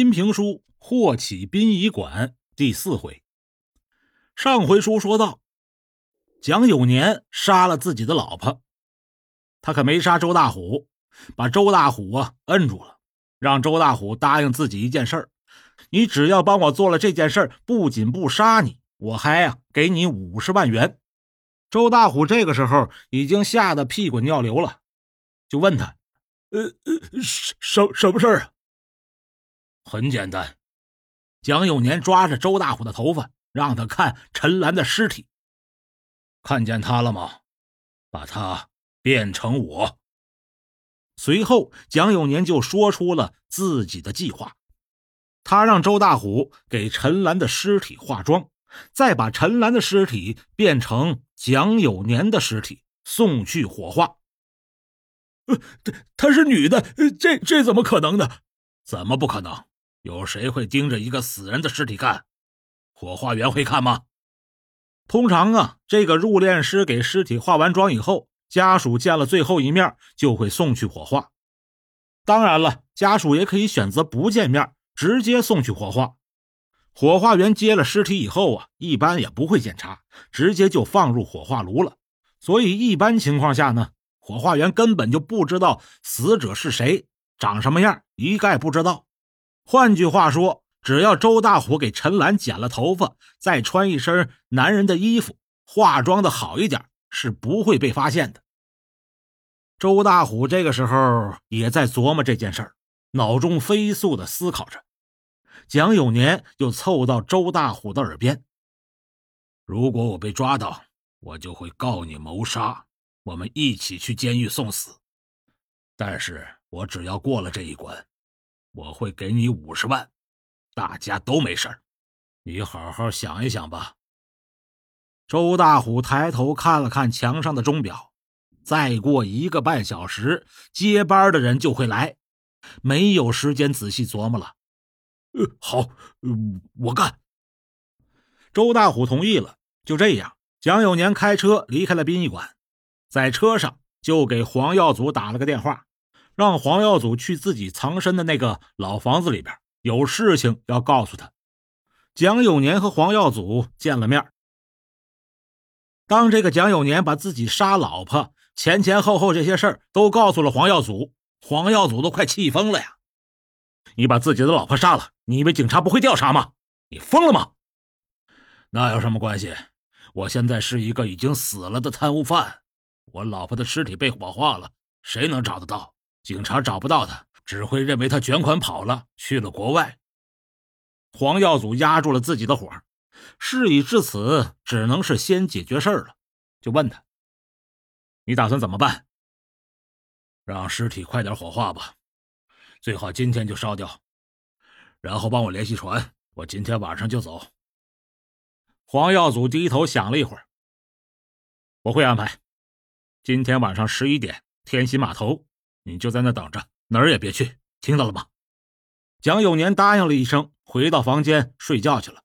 新评书《霍启殡仪馆》第四回。上回书说到，蒋有年杀了自己的老婆，他可没杀周大虎，把周大虎啊摁住了，让周大虎答应自己一件事儿：你只要帮我做了这件事儿，不仅不杀你，我还呀给你五十万元。周大虎这个时候已经吓得屁滚尿流了，就问他：“呃呃，什什什么事儿啊？”很简单，蒋有年抓着周大虎的头发，让他看陈兰的尸体。看见他了吗？把他变成我。随后，蒋有年就说出了自己的计划。他让周大虎给陈兰的尸体化妆，再把陈兰的尸体变成蒋有年的尸体，送去火化。呃，她她是女的，这这怎么可能呢？怎么不可能？有谁会盯着一个死人的尸体看？火化员会看吗？通常啊，这个入殓师给尸体化完妆以后，家属见了最后一面就会送去火化。当然了，家属也可以选择不见面，直接送去火化。火化员接了尸体以后啊，一般也不会检查，直接就放入火化炉了。所以一般情况下呢，火化员根本就不知道死者是谁，长什么样，一概不知道。换句话说，只要周大虎给陈兰剪了头发，再穿一身男人的衣服，化妆的好一点，是不会被发现的。周大虎这个时候也在琢磨这件事儿，脑中飞速的思考着。蒋有年又凑到周大虎的耳边：“如果我被抓到，我就会告你谋杀，我们一起去监狱送死。但是我只要过了这一关。”我会给你五十万，大家都没事你好好想一想吧。周大虎抬头看了看墙上的钟表，再过一个半小时，接班的人就会来，没有时间仔细琢磨了。呃，好，我干。周大虎同意了。就这样，蒋有年开车离开了殡仪馆，在车上就给黄耀祖打了个电话。让黄耀祖去自己藏身的那个老房子里边，有事情要告诉他。蒋有年和黄耀祖见了面。当这个蒋有年把自己杀老婆前前后后这些事儿都告诉了黄耀祖，黄耀祖都快气疯了呀！你把自己的老婆杀了，你以为警察不会调查吗？你疯了吗？那有什么关系？我现在是一个已经死了的贪污犯，我老婆的尸体被火化了，谁能找得到？警察找不到他，只会认为他卷款跑了，去了国外。黄耀祖压住了自己的火，事已至此，只能是先解决事儿了。就问他：“你打算怎么办？”让尸体快点火化吧，最好今天就烧掉，然后帮我联系船，我今天晚上就走。黄耀祖低头想了一会儿：“我会安排，今天晚上十一点，天心码头。”你就在那等着，哪儿也别去，听到了吗？蒋有年答应了一声，回到房间睡觉去了。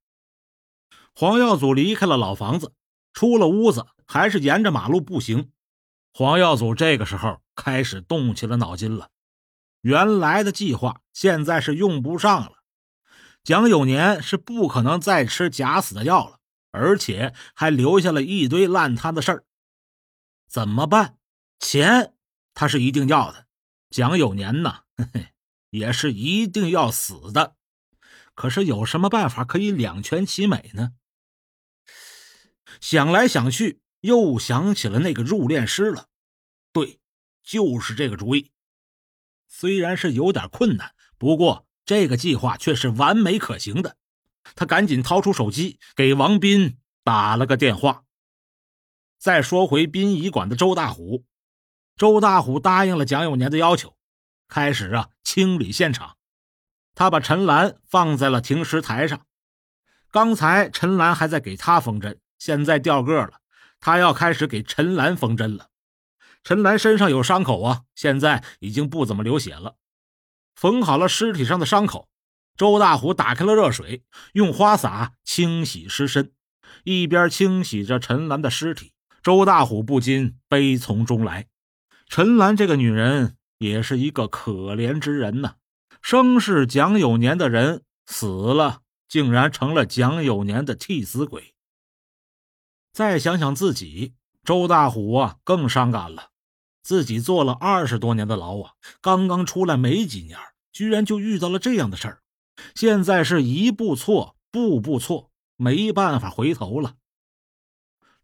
黄耀祖离开了老房子，出了屋子，还是沿着马路步行。黄耀祖这个时候开始动起了脑筋了。原来的计划现在是用不上了，蒋有年是不可能再吃假死的药了，而且还留下了一堆烂摊子事儿。怎么办？钱他是一定要的。蒋有年呐，嘿嘿，也是一定要死的。可是有什么办法可以两全其美呢？想来想去，又想起了那个入殓师了。对，就是这个主意。虽然是有点困难，不过这个计划却是完美可行的。他赶紧掏出手机，给王斌打了个电话。再说回殡仪馆的周大虎。周大虎答应了蒋有年的要求，开始啊清理现场。他把陈兰放在了停尸台上。刚才陈兰还在给他缝针，现在掉个了，他要开始给陈兰缝针了。陈兰身上有伤口啊，现在已经不怎么流血了。缝好了尸体上的伤口，周大虎打开了热水，用花洒清洗尸身。一边清洗着陈兰的尸体，周大虎不禁悲从中来。陈兰这个女人也是一个可怜之人呐，生是蒋有年的人死了，竟然成了蒋有年的替死鬼。再想想自己，周大虎啊，更伤感了。自己坐了二十多年的牢啊，刚刚出来没几年，居然就遇到了这样的事儿。现在是一步错，步步错，没办法回头了。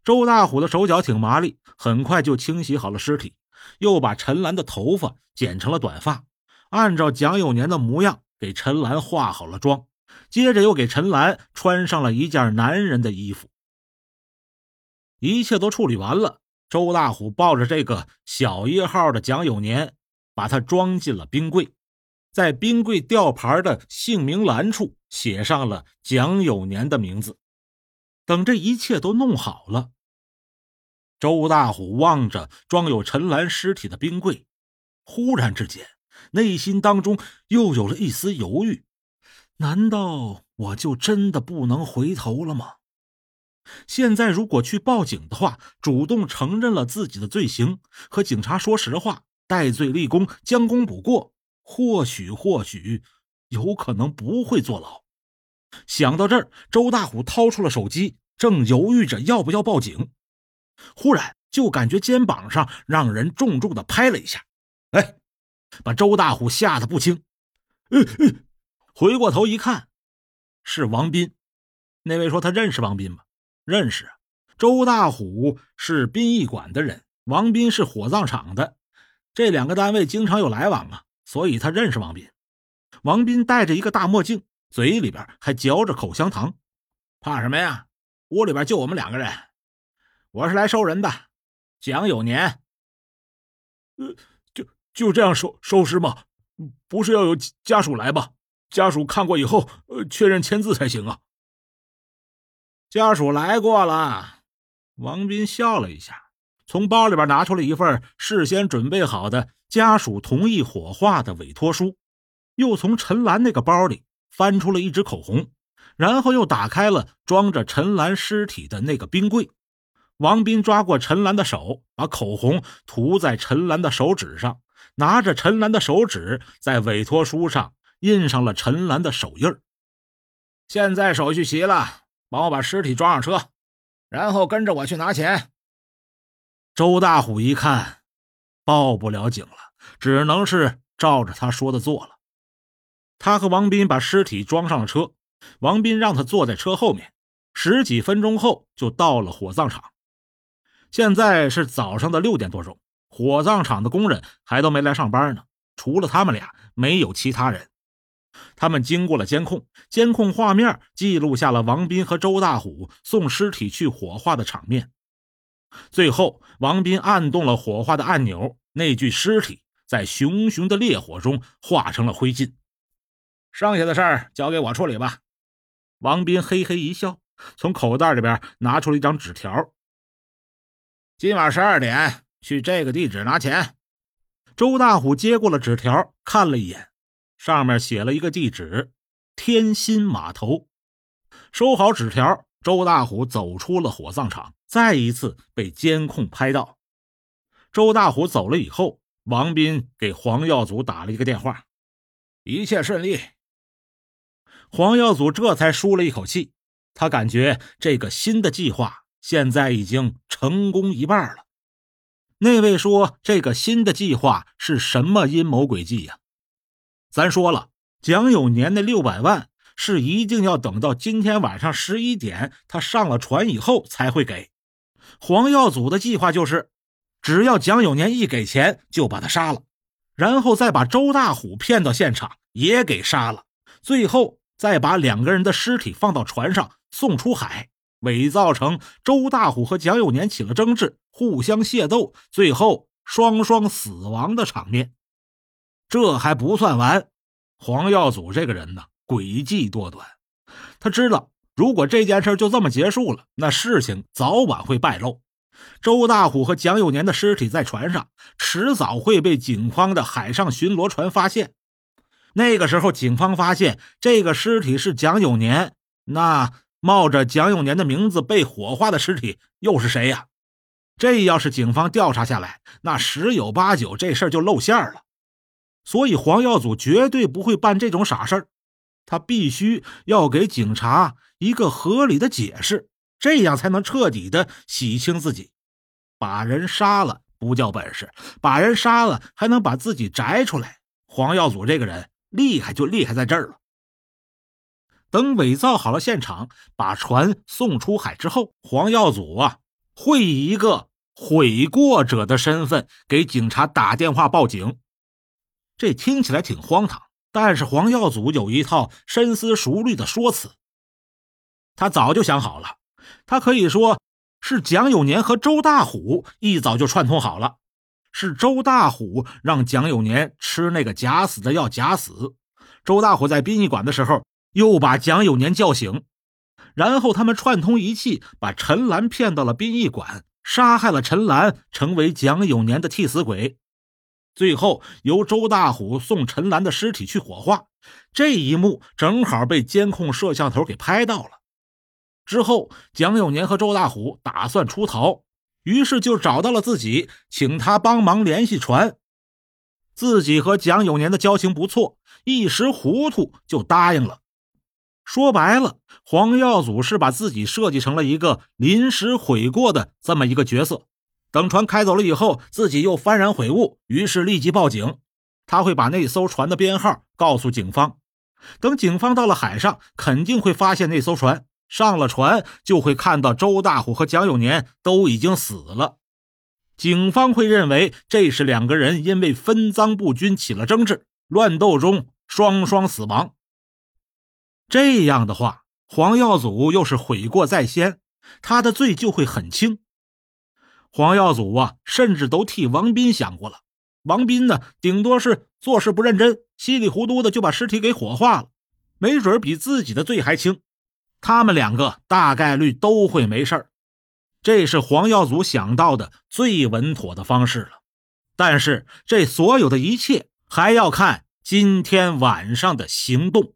周大虎的手脚挺麻利，很快就清洗好了尸体，又把陈兰的头发剪成了短发，按照蒋有年的模样给陈兰化好了妆，接着又给陈兰穿上了一件男人的衣服。一切都处理完了。周大虎抱着这个小一号的蒋有年，把他装进了冰柜，在冰柜吊牌的姓名栏处写上了蒋有年的名字。等这一切都弄好了，周大虎望着装有陈兰尸体的冰柜，忽然之间，内心当中又有了一丝犹豫：难道我就真的不能回头了吗？现在如果去报警的话，主动承认了自己的罪行，和警察说实话，戴罪立功，将功补过，或许或许有可能不会坐牢。想到这儿，周大虎掏出了手机，正犹豫着要不要报警，忽然就感觉肩膀上让人重重的拍了一下，哎，把周大虎吓得不轻。嗯嗯，回过头一看，是王斌。那位说他认识王斌吗？认识，周大虎是殡仪馆的人，王斌是火葬场的，这两个单位经常有来往啊，所以他认识王斌。王斌戴着一个大墨镜，嘴里边还嚼着口香糖，怕什么呀？屋里边就我们两个人，我是来收人的，蒋有年。呃，就就这样收收尸吗？不是要有家属来吧？家属看过以后，呃，确认签字才行啊。家属来过了，王斌笑了一下，从包里边拿出了一份事先准备好的家属同意火化的委托书，又从陈兰那个包里翻出了一支口红，然后又打开了装着陈兰尸体的那个冰柜。王斌抓过陈兰的手，把口红涂在陈兰的手指上，拿着陈兰的手指在委托书上印上了陈兰的手印现在手续齐了。帮我把尸体装上车，然后跟着我去拿钱。周大虎一看，报不了警了，只能是照着他说的做了。他和王斌把尸体装上了车，王斌让他坐在车后面。十几分钟后，就到了火葬场。现在是早上的六点多钟，火葬场的工人还都没来上班呢，除了他们俩，没有其他人。他们经过了监控，监控画面记录下了王斌和周大虎送尸体去火化的场面。最后，王斌按动了火化的按钮，那具尸体在熊熊的烈火中化成了灰烬。剩下的事儿交给我处理吧。王斌嘿嘿一笑，从口袋里边拿出了一张纸条：“今晚十二点去这个地址拿钱。”周大虎接过了纸条，看了一眼。上面写了一个地址：天心码头。收好纸条，周大虎走出了火葬场，再一次被监控拍到。周大虎走了以后，王斌给黄耀祖打了一个电话，一切顺利。黄耀祖这才舒了一口气，他感觉这个新的计划现在已经成功一半了。那位说这个新的计划是什么阴谋诡计呀？咱说了，蒋有年那六百万是一定要等到今天晚上十一点他上了船以后才会给。黄耀祖的计划就是，只要蒋有年一给钱，就把他杀了，然后再把周大虎骗到现场也给杀了，最后再把两个人的尸体放到船上送出海，伪造成周大虎和蒋有年起了争执，互相械斗，最后双双死亡的场面。这还不算完，黄耀祖这个人呢，诡计多端。他知道，如果这件事就这么结束了，那事情早晚会败露。周大虎和蒋有年的尸体在船上，迟早会被警方的海上巡逻船发现。那个时候，警方发现这个尸体是蒋有年，那冒着蒋永年的名字被火化的尸体又是谁呀？这要是警方调查下来，那十有八九这事儿就露馅了。所以黄耀祖绝对不会办这种傻事儿。他必须要给警察一个合理的解释，这样才能彻底的洗清自己。把人杀了不叫本事，把人杀了还能把自己摘出来。黄耀祖这个人厉害，就厉害在这儿了。等伪造好了现场，把船送出海之后，黄耀祖啊会以一个悔过者的身份给警察打电话报警。这听起来挺荒唐。但是黄耀祖有一套深思熟虑的说辞，他早就想好了。他可以说是蒋有年和周大虎一早就串通好了，是周大虎让蒋有年吃那个假死的药假死。周大虎在殡仪馆的时候又把蒋有年叫醒，然后他们串通一气，把陈兰骗到了殡仪馆，杀害了陈兰，成为蒋有年的替死鬼。最后由周大虎送陈兰的尸体去火化，这一幕正好被监控摄像头给拍到了。之后，蒋有年和周大虎打算出逃，于是就找到了自己，请他帮忙联系船。自己和蒋有年的交情不错，一时糊涂就答应了。说白了，黄耀祖是把自己设计成了一个临时悔过的这么一个角色。等船开走了以后，自己又幡然悔悟，于是立即报警。他会把那艘船的编号告诉警方。等警方到了海上，肯定会发现那艘船。上了船，就会看到周大虎和蒋有年都已经死了。警方会认为这是两个人因为分赃不均起了争执，乱斗中双双死亡。这样的话，黄耀祖又是悔过在先，他的罪就会很轻。黄耀祖啊，甚至都替王斌想过了。王斌呢，顶多是做事不认真，稀里糊涂的就把尸体给火化了，没准比自己的罪还轻。他们两个大概率都会没事儿这是黄耀祖想到的最稳妥的方式了。但是这所有的一切还要看今天晚上的行动。